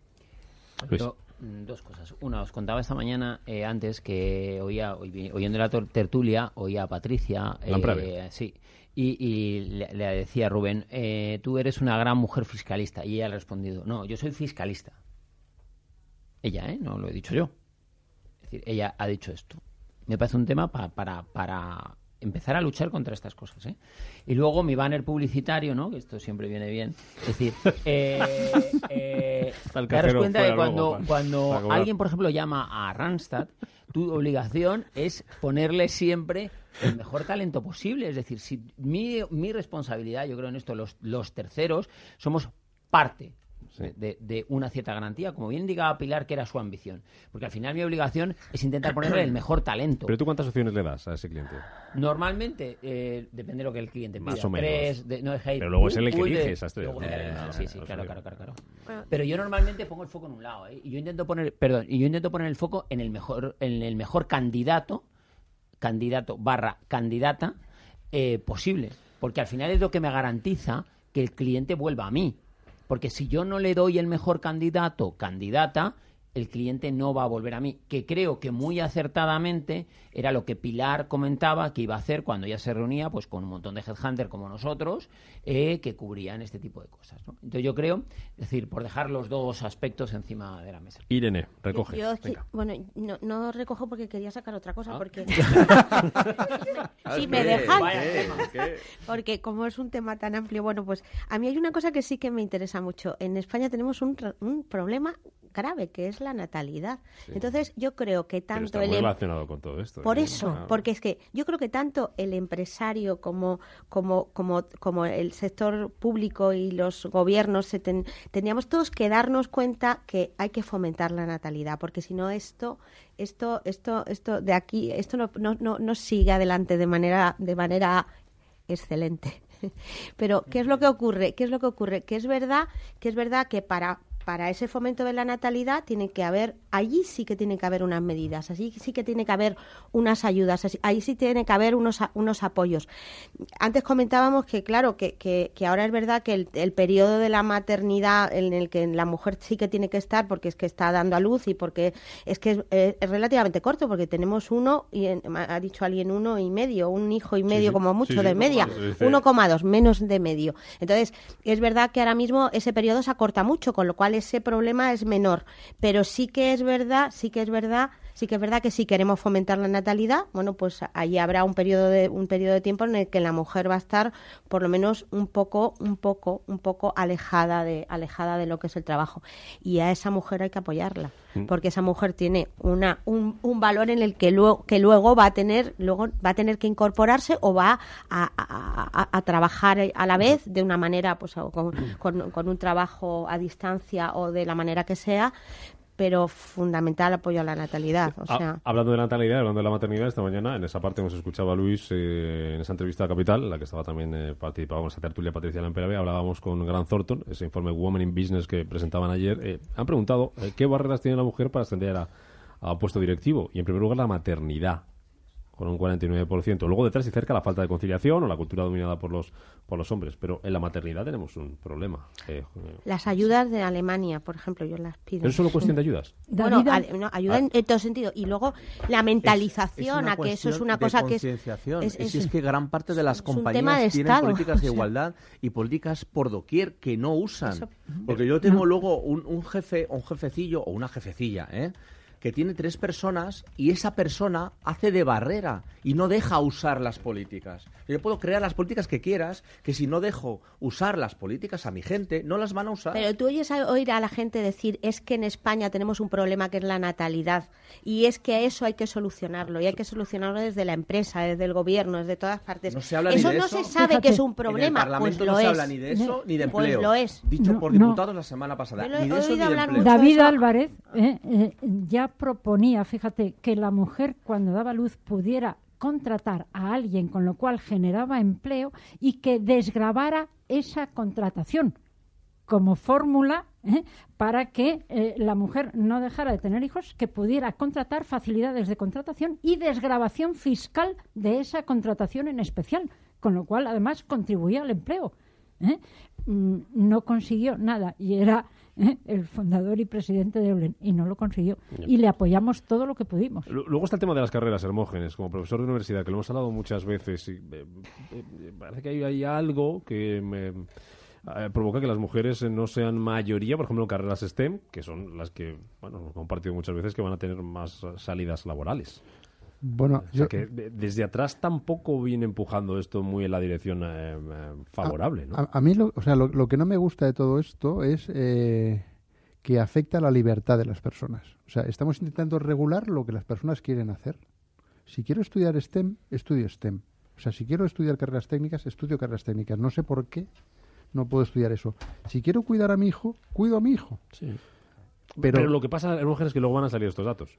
Mm, dos cosas. Una, os contaba esta mañana eh, antes que oía, oyendo la tertulia, oía a Patricia. Eh, sí. Y, le, decía a Rubén, eh, tú eres una gran mujer fiscalista. Y ella ha respondido, no, yo soy fiscalista. Ella, ¿eh? No lo he dicho yo. Es decir, ella ha dicho esto. Me parece un tema para, para empezar a luchar contra estas cosas. ¿eh? Y luego mi banner publicitario, ¿no? que esto siempre viene bien. Es decir, eh, eh, te das cuenta de cuando, cuando alguien, por ejemplo, llama a Randstad, tu obligación es ponerle siempre el mejor talento posible. Es decir, si mi, mi responsabilidad, yo creo en esto, los, los terceros, somos parte de, una cierta garantía, como bien indicaba Pilar, que era su ambición. Porque al final mi obligación es intentar ponerle el mejor talento. ¿Pero tú cuántas opciones le das a ese cliente? Normalmente, eh, depende de lo que el cliente pida. Más o menos. Pero luego es el que elige esa sí, sí, claro, claro, claro, Pero yo normalmente pongo el foco en un lado, ¿eh? Y yo intento poner, perdón, y yo intento poner el foco en el mejor, en el mejor candidato, candidato barra candidata eh, posible. Porque al final es lo que me garantiza que el cliente vuelva a mí. Porque si yo no le doy el mejor candidato, candidata, el cliente no va a volver a mí, que creo que muy acertadamente era lo que Pilar comentaba que iba a hacer cuando ella se reunía pues con un montón de headhunters como nosotros eh, que cubrían este tipo de cosas. Entonces yo creo, es decir, por dejar los dos aspectos encima de la mesa. Irene, recoge. bueno, no, recojo porque quería sacar otra cosa, ah. porque si me dejan, porque como es un tema tan amplio, bueno, pues a mí hay una cosa que sí que me interesa mucho. En España tenemos un, un problema grave, que es la natalidad. Entonces, yo creo que Pero tanto está el muy em- relacionado con todo esto. por ¿eh? eso, porque es que yo creo que tanto el empresario como, como, como, como el sector público y los gobiernos se ten- teníamos todos que darnos cuenta que hay que fomentar la natalidad, porque si no esto, esto, esto, esto de aquí, esto no, no, no, no sigue adelante de manera, de manera excelente. Pero ¿qué es lo que ocurre? ¿Qué es lo que ocurre? Que es verdad, que es verdad que para para ese fomento de la natalidad tiene que haber, allí sí que tiene que haber unas medidas, allí sí que tiene que haber unas ayudas, ahí sí tiene que haber unos, unos apoyos. Antes comentábamos que, claro, que, que, que ahora es verdad que el, el periodo de la maternidad en el que la mujer sí que tiene que estar porque es que está dando a luz y porque es que es, es relativamente corto, porque tenemos uno, y en- ha dicho alguien uno y medio, un hijo y medio sí. como mucho Sí, sí, de media, se dice- 1,2, menos de medio. Entonces, es verdad que ahora mismo ese periodo se acorta mucho, con lo cual ese problema es menor. Pero sí que es verdad, sí que es verdad, sí que es verdad que si queremos fomentar la natalidad, bueno, pues ahí habrá un periodo de un periodo de tiempo en el que la mujer va a estar por lo menos un poco, un poco, un poco alejada de alejada de lo que es el trabajo. Y a esa mujer hay que apoyarla, porque esa mujer tiene una un, un valor en el que luego que luego va a tener luego va a tener que incorporarse o va a, a- a- a trabajar a la vez de una manera pues con, con- con un trabajo a distancia o de la manera que sea pero fundamental apoyo a la natalidad o Ah, hablando de natalidad, hablando de la maternidad, esta mañana en esa parte hemos escuchado a Luis eh, en esa entrevista a Capital, en la que estaba también eh, participaba con esa tertulia Patricia Lamperave, hablábamos con Grant Thornton, ese informe Women in Business que presentaban ayer. eh, han preguntado eh, qué barreras tiene la mujer para ascender a, a puesto directivo. Y en primer lugar, la maternidad, con un 49%. Luego detrás y cerca la falta de conciliación o la cultura dominada por los, por los hombres. Pero en la maternidad tenemos un problema. eh, las ayudas de Alemania por ejemplo yo las pido ¿Es solo cuestión de ayudas? Bueno, ale- no, ayuda en, en todo sentido. Y luego la mentalización una a que eso es una cosa que es. concienciación. es- Es, es- es que gran parte de las es un tema compañías de tienen Estado, políticas de igualdad y políticas por doquier que no usan. Eso- Porque yo tengo luego un, un jefe, un jefecillo o una jefecilla, ¿eh? Que tiene tres personas y esa persona hace de barrera y no deja usar las políticas. Yo puedo crear las políticas que quieras, que si no dejo usar las políticas a mi gente, no las van a usar. Pero tú oyes a- oír a la gente decir es que en España tenemos un problema que es la natalidad y es que eso hay que solucionarlo y hay que solucionarlo desde la empresa, desde el gobierno, desde todas partes. No se habla ni eso de no eso. se sabe Fíjate, que es un En el problema, pues Parlamento lo no se es. habla ni de eso ni de Pues empleo. lo es. Dicho No, por no. diputados la semana pasada. Lo Ni de eso ni de mucho. David eso- Álvarez eh, eh, ya proponía, fíjate, que la mujer cuando daba luz pudiera contratar a alguien, con lo cual generaba empleo y que desgravara esa contratación como fórmula ¿eh? para que eh, la mujer no dejara de tener hijos, que pudiera contratar facilidades de contratación y desgravación fiscal de esa contratación en especial, con lo cual además contribuía al empleo. ¿eh? Mm, No consiguió nada y era ¿eh? el fundador y presidente de Eulen y no lo consiguió. Y le apoyamos todo lo que pudimos. Lu- Luego está el tema de las carreras, Hermógenes, como profesor de universidad, que lo hemos hablado muchas veces. Y, eh, eh, eh, parece que hay, hay algo que me, eh, provoca que las mujeres no sean mayoría, por ejemplo, en carreras STEM, que son las que, bueno, hemos compartido muchas veces, que van a tener más salidas laborales. Bueno, O sea yo- que de- desde atrás tampoco viene empujando esto muy en la dirección eh, eh, favorable, ¿no? A, a mí, lo, o sea, lo, lo que no me gusta de todo esto es eh, que afecta a la libertad de las personas. O sea, estamos intentando regular lo que las personas quieren hacer. Si quiero estudiar STEM, estudio STEM. O sea, si quiero estudiar carreras técnicas, estudio carreras técnicas. No sé por qué no puedo estudiar eso. Si quiero cuidar a mi hijo, cuido a mi hijo. Sí. Pero, Pero, lo que pasa, Hermógenes, es que luego van a salir estos datos.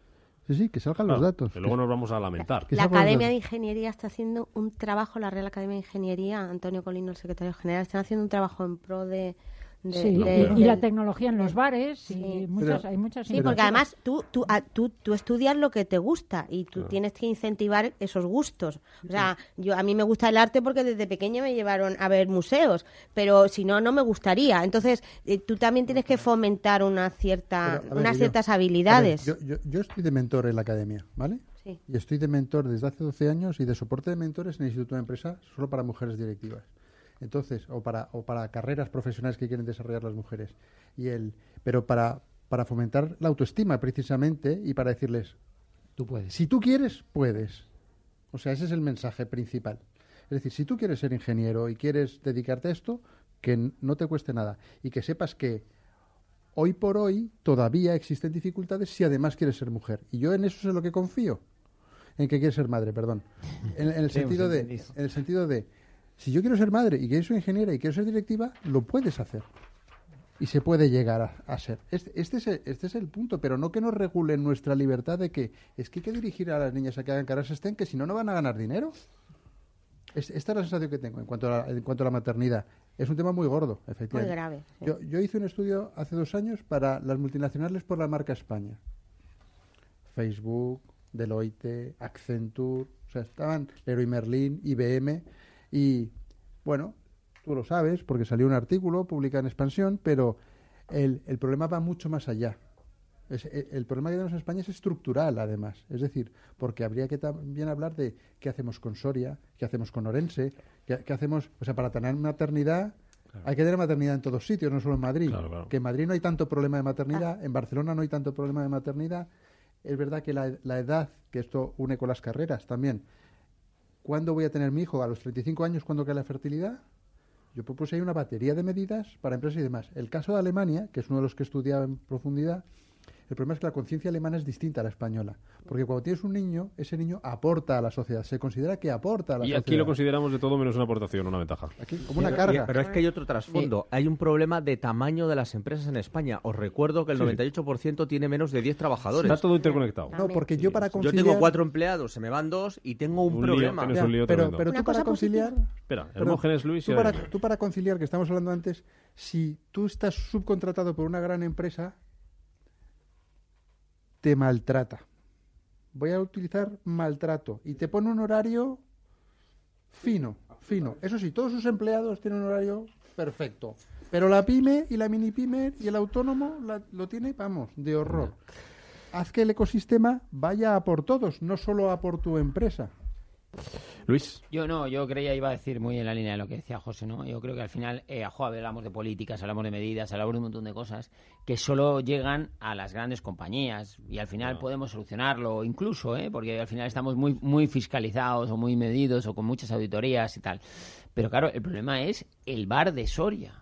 Sí, sí, que salgan los datos. Que luego nos vamos a lamentar. que La los Academia de. Ingeniería está haciendo un trabajo, la Real Academia de Ingeniería, Antonio Colino, el secretario general, están haciendo un trabajo en pro de... de- Sí, de- y, y la tecnología en los bares Sí. y muchas, Pero- hay muchas Sí, porque además tú, tú, a- tú, tú estudias lo que te gusta y tú tienes que incentivar esos gustos. O sea, yo a mí me gusta el arte porque desde pequeña me llevaron a ver museos, pero si no, no me gustaría. Entonces, eh, tú también tienes que fomentar una cierta, Pero, a ver, unas yo- ciertas ver, habilidades. yo, yo- yo estoy de mentor en la academia, ¿vale? Sí. Y estoy de mentor desde hace 12 años y de soporte de mentores en el Instituto de Empresa solo para mujeres directivas. Entonces, o para, o para carreras profesionales que quieren desarrollar las mujeres. Y el, pero para, para fomentar la autoestima precisamente y para decirles, Tú puedes. si tú quieres, puedes. O sea, ese es el mensaje principal. Es decir, si tú quieres ser ingeniero y quieres dedicarte a esto, que no te cueste nada y que sepas que hoy por hoy todavía existen dificultades si además quieres ser mujer. Y yo en eso es en lo que confío. En que quieres ser madre, perdón. En, en el sentido de, en el sentido de, si yo quiero ser madre y quiero ser ingeniera y quiero ser directiva, lo puedes hacer. Y se puede llegar a, a ser. Este, este, es el, este es el punto, pero no que nos regulen nuestra libertad de que es que hay que dirigir a las niñas a que hagan carreras STEM, que si no, no van a ganar dinero. Es- esta es la sensación que tengo en cuanto a la, en cuanto a la maternidad. Es un tema muy gordo, efectivamente. Muy grave, sí. Yo, yo hice un estudio hace dos años para las multinacionales por la marca España. Facebook, Deloitte, Accenture, o sea, estaban Leroy Merlin, IBM y, bueno, tú lo sabes porque salió un artículo publicado en Expansión, pero el, el problema va mucho más allá. Es- e- el problema que tenemos en España es estructural, además. Es decir, porque habría que también hablar de qué hacemos con Soria, qué hacemos con Orense, qué, qué hacemos. O sea, para tener maternidad, hay que tener maternidad en todos sitios, no solo en Madrid. Claro, claro. Que en Madrid no hay tanto problema de maternidad, en Barcelona no hay tanto problema de maternidad. Es verdad que la, la edad, que esto une con las carreras también. ¿Cuándo voy a tener mi hijo? ¿A los 35 años cuando cae la fertilidad? Yo propuse ahí una batería de medidas para empresas y demás. El caso de Alemania, que es uno de los que he estudiado en profundidad, el problema es que la conciencia alemana es distinta a la española. Porque cuando tienes un niño, ese niño aporta a la sociedad. Se considera que aporta a la Y sociedad. aquí lo consideramos de todo menos una aportación, una ventaja. Aquí, como una carga. Pero es que hay otro trasfondo. Hay un problema de tamaño de las empresas en España. Os recuerdo que el Sí, sí. 98% tiene menos de 10 trabajadores. Está todo interconectado. No, porque yo para Yo conciliar... tengo cuatro empleados, se me van dos y tengo un, problema. un lío pero, pero tú para conciliar... Espera, Hermógenes Luis y tú para, tú para conciliar, que estamos hablando antes, si tú estás subcontratado por una gran empresa, te maltrata. Voy a utilizar maltrato y te pone un horario fino, fino. Eso sí, todos sus empleados tienen un horario perfecto. Pero la pyme y la mini pyme y el autónomo la- lo tiene, vamos, de horror. Haz que el ecosistema vaya a por todos, no solo a por tu empresa. Luis. Yo no, yo creía, iba a decir muy en la línea de lo que decía José, ¿no? Yo creo que al final, eh, jo, hablamos de políticas, hablamos de medidas, hablamos de un montón de cosas que solo llegan a las grandes compañías y al final podemos solucionarlo, incluso, ¿eh? Porque al final estamos muy, muy fiscalizados o muy medidos o con muchas auditorías y tal. Pero claro, el problema es el bar de Soria.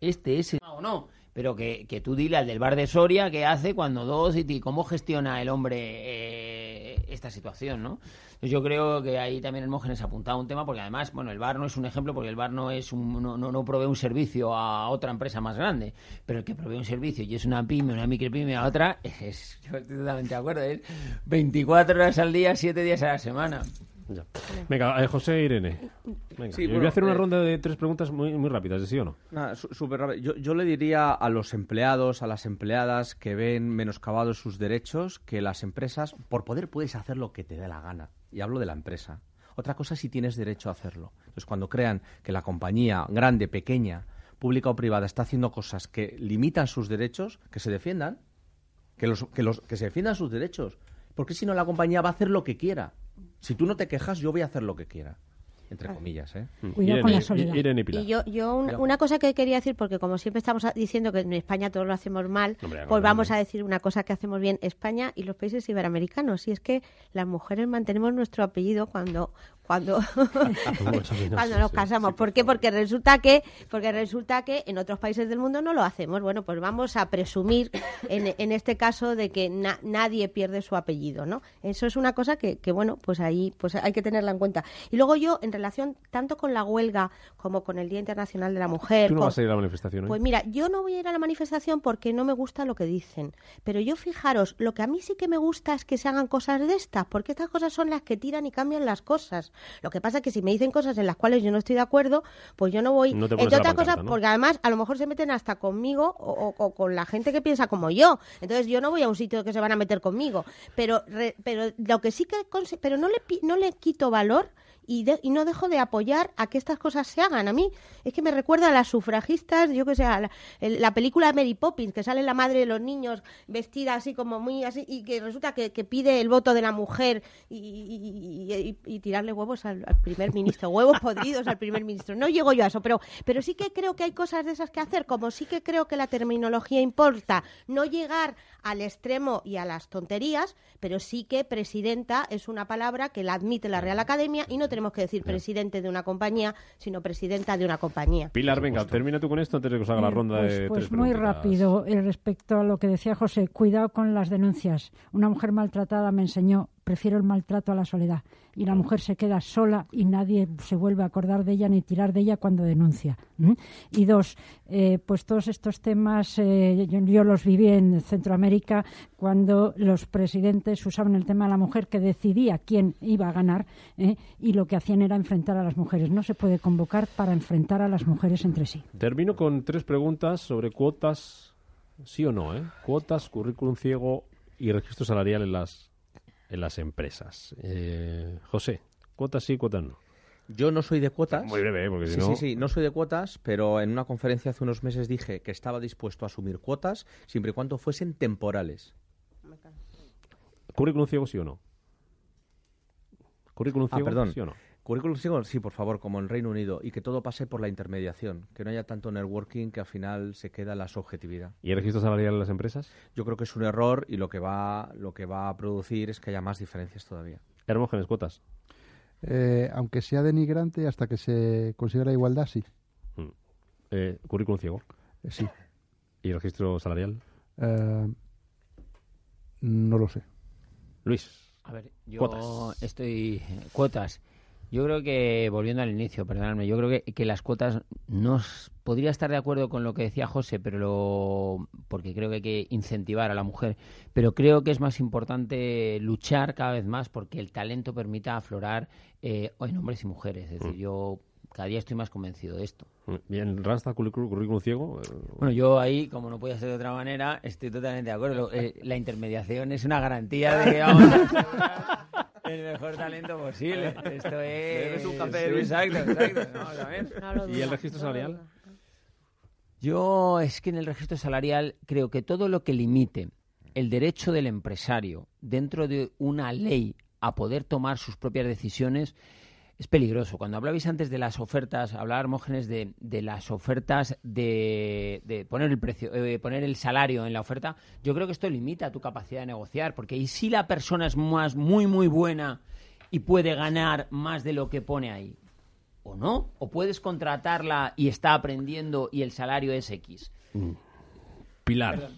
Este es el- o no. Pero que, que tú dile al del bar de Soria qué hace cuando dos y cómo gestiona el hombre eh, esta situación, ¿no? Yo creo que ahí también Hermógenes ha apuntado un tema porque además, bueno, el bar no es un ejemplo porque el bar no es un, no, no, no provee un servicio a otra empresa más grande, pero el que provee un servicio y es una pyme, una micropyme a otra, es, yo estoy totalmente de acuerdo, es 24 horas al día, 7 días a la semana. Ya. Venga, eh, José e Irene. Venga, Sí, yo voy a hacer una eh, ronda de tres preguntas muy, muy rápidas, ¿de sí o no? Nada, súper rápido. Yo, yo le diría a los empleados, a las empleadas que ven menoscabados sus derechos, que las empresas, por poder puedes hacer lo que te dé la gana. Y hablo de la empresa. Otra cosa es si tienes derecho a hacerlo. Entonces, cuando crean que la compañía, grande, pequeña, pública o privada, está haciendo cosas que limitan sus derechos, que se defiendan. Que, los, que, los, que se defiendan sus derechos. Porque si no, la compañía va a hacer lo que quiera. Si tú no te quejas, yo voy a hacer lo que quiera. Entre comillas, ¿eh? Cuidado con la soledad. Irene y Pilar. Y yo, yo un- una cosa que quería decir, porque como siempre estamos diciendo que en España todo lo hacemos mal, Hombre, pues vamos a decir una cosa que hacemos bien España y los países iberoamericanos. Y es que las mujeres mantenemos nuestro apellido cuando cuando cuando nos casamos. ¿Por qué? Porque resulta que porque resulta que en otros países del mundo no lo hacemos. Bueno, pues vamos a presumir en, en este caso de que na- nadie pierde su apellido, ¿no? Eso es una cosa que, que, bueno, pues ahí pues hay que tenerla en cuenta. Y luego yo en relación tanto con la huelga como con el Día Internacional de la Mujer, ¿Tú no con- vas a ir a la manifestación hoy? pues mira, yo no voy a ir a la manifestación porque no me gusta lo que dicen. Pero yo fijaros, lo que a mí sí que me gusta es que se hagan cosas de estas, porque estas cosas son las que tiran y cambian las cosas. Lo que pasa es que si me dicen cosas en las cuales yo no estoy de acuerdo, pues yo no voy. No Entre otras cosas, ¿no? porque además a lo mejor se meten hasta conmigo o, o- o con la gente que piensa como yo. Entonces yo no voy a un sitio que se van a meter conmigo. Pero, re- pero lo que sí que. Pero no le, no le quito valor y, de- y no dejo de apoyar a que estas cosas se hagan. A mí es que me recuerda a las sufragistas, yo que sé, la, el- la película de Mary Poppins, que sale la madre de los niños vestida así como muy así, y que resulta que, que pide el voto de la mujer y tirarle huevos al, al primer ministro, huevos podridos al primer ministro. No llego yo a eso, pero, pero sí que creo que hay cosas de esas que hacer, como sí que creo que la terminología importa, no llegar al extremo y a las tonterías, pero sí que presidenta es una palabra que la admite la Real Academia y no tenemos que decir presidente de una compañía, sino presidenta de una compañía. Pilar, venga, termina tú con esto antes de que os haga la Eh, ronda pues, de pues tres muy rápido eh, respecto a lo que decía José. Cuidado con las denuncias. Una mujer maltratada me enseñó, prefiero el maltrato a la soledad. Y la mujer se queda sola y nadie se vuelve a acordar de ella ni tirar de ella cuando denuncia. Y dos, eh, pues todos estos temas eh, yo, yo los viví en Centroamérica cuando los presidentes usaban el tema de la mujer que decidía quién iba a ganar ¿eh? y lo que hacían era enfrentar a las mujeres. No se puede convocar para enfrentar a las mujeres entre sí. Termino con tres preguntas sobre cuotas, sí o no, ¿eh? Cuotas, currículum ciego y registro salarial en las, en las empresas. Eh, José, cuotas sí, cuotas no. Yo no soy de cuotas. Muy breve, ¿eh? porque si Sí, no... sí, sí, no soy de cuotas, pero en una conferencia hace unos meses dije que estaba dispuesto a asumir cuotas siempre y cuando fuesen temporales. ¿Currículum ciego sí o no? ¿Currículum Ah, ciego perdón. sí o no? Currículum ciego, sí, por favor, como en Reino Unido, y que todo pase por la intermediación, que no haya tanto networking que al final se queda la subjetividad. ¿Y el registro salarial en las empresas? Yo creo que es un error y lo que va, lo que va a producir es que haya más diferencias todavía. Hermógenes, cuotas. Eh, aunque sea denigrante, hasta que se consiga la igualdad, sí. Mm. Eh, ¿Currículum ciego? Eh, sí. ¿Y registro salarial? Eh, no lo sé. Luis. A ver, yo Cuotas. estoy. Cuotas. Yo creo que, volviendo al inicio, perdonadme, yo creo que, que las cuotas no. Podría estar de acuerdo con lo que decía José, pero lo, porque creo que hay que incentivar a la mujer. Pero creo que es más importante luchar cada vez más porque el talento permita aflorar eh, en hombres y mujeres. Es decir, yo cada día estoy más convencido de esto. Mm, Bien, Randstad, currículum, ciego. eh, Bueno, yo ahí, como no podía ser de otra manera, estoy totalmente de acuerdo. Eh, la intermediación es una garantía de que vamos a el mejor talento posible. Esto es... Un café. Exacto, exacto. Vamos a ver. No lo ¿Y el registro no salarial? Yo es que en el registro salarial creo que todo lo que limite el derecho del empresario dentro de una ley a poder tomar sus propias decisiones es peligroso. Cuando hablabais antes de las ofertas, hablaba Hermógenes de, de las ofertas de, de poner el precio, eh, poner el salario en la oferta. Yo creo que esto limita tu capacidad de negociar, porque y si la persona es más muy muy buena y puede ganar más de lo que pone ahí, o no, o puedes contratarla y está aprendiendo y el salario es X. Pilar.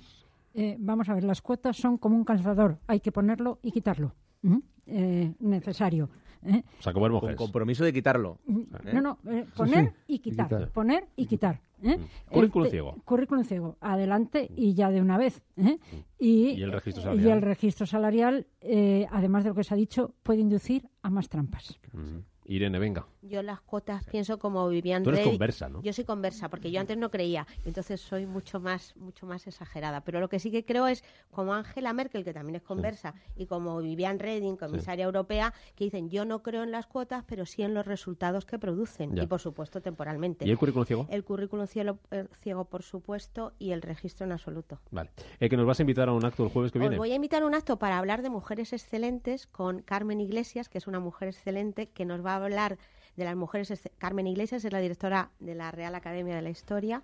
Eh, vamos a ver, las cuotas son como un calzador, hay que ponerlo y quitarlo. ¿Mm? Eh, necesario. ¿Eh? O sea, como Con compromiso de quitarlo. No, no, eh, poner sí, y quitar, quitar. poner y quitar. ¿eh? Currículum El te- ciego. Currículum ciego, adelante y ya de una vez. ¿eh? Y, Y el registro y salarial. el registro salarial, eh, además de lo que se ha dicho, puede inducir a más trampas. Mm. Irene, venga. Yo las cuotas pienso como Vivian Tú eres Rey. conversa, ¿no? Yo soy conversa, porque yo antes no creía, entonces soy mucho más, mucho más exagerada. Pero lo que sí que creo es, como Angela Merkel, que también es conversa, y como Vivian Reding, comisaria europea, que dicen, yo no creo en las cuotas, pero sí en los resultados que producen, Ya. y por supuesto temporalmente. ¿Y el currículum ciego? El currículum eh, ciego, por supuesto, y el registro en absoluto. Vale. Eh, que nos vas a invitar a un acto el jueves que Os viene. voy a invitar a un acto para hablar de mujeres excelentes con Carmen Iglesias, que es una mujer excelente, que nos va a hablar de las mujeres. Carmen Iglesias es la directora de la Real Academia de la Historia.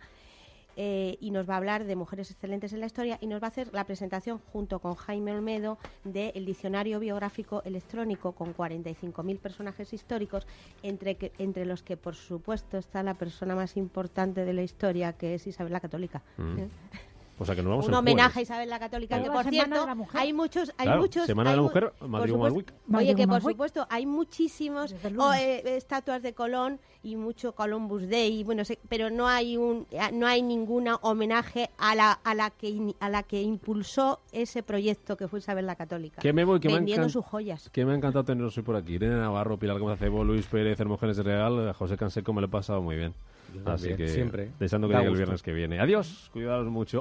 eh, y nos va a hablar de mujeres excelentes en la historia y nos va a hacer la presentación junto con Jaime Olmedo del diccionario biográfico electrónico con 45.000 personajes históricos, entre, que, entre los que por supuesto está la persona más importante de la historia, que es Isabel la Católica. Mm. O sea, que nos vamos un el homenaje a. Isabel la Católica, que por cierto hay muchos, hay Claro, muchos, Semana de la mu- Mujer, Madrid Woman Week. Oye, que por supuesto hay muchísimos oh, eh, estatuas de Colón y mucho Columbus Day, bueno, sé- pero no hay un, eh, no hay ninguna homenaje a la a la que a la que impulsó ese proyecto que fue Isabel la Católica, Que me voy, que me, vendiendo encan- sus joyas. que me ha encantado teneros hoy por aquí. Irene Navarro, Pilar Gómez Acebo, Luis Pérez, Hermógenes de Real, José Canseco, me lo he pasado muy bien. Así que siempre. deseando que Da llegue el viernes que viene. Adiós, cuidados mucho.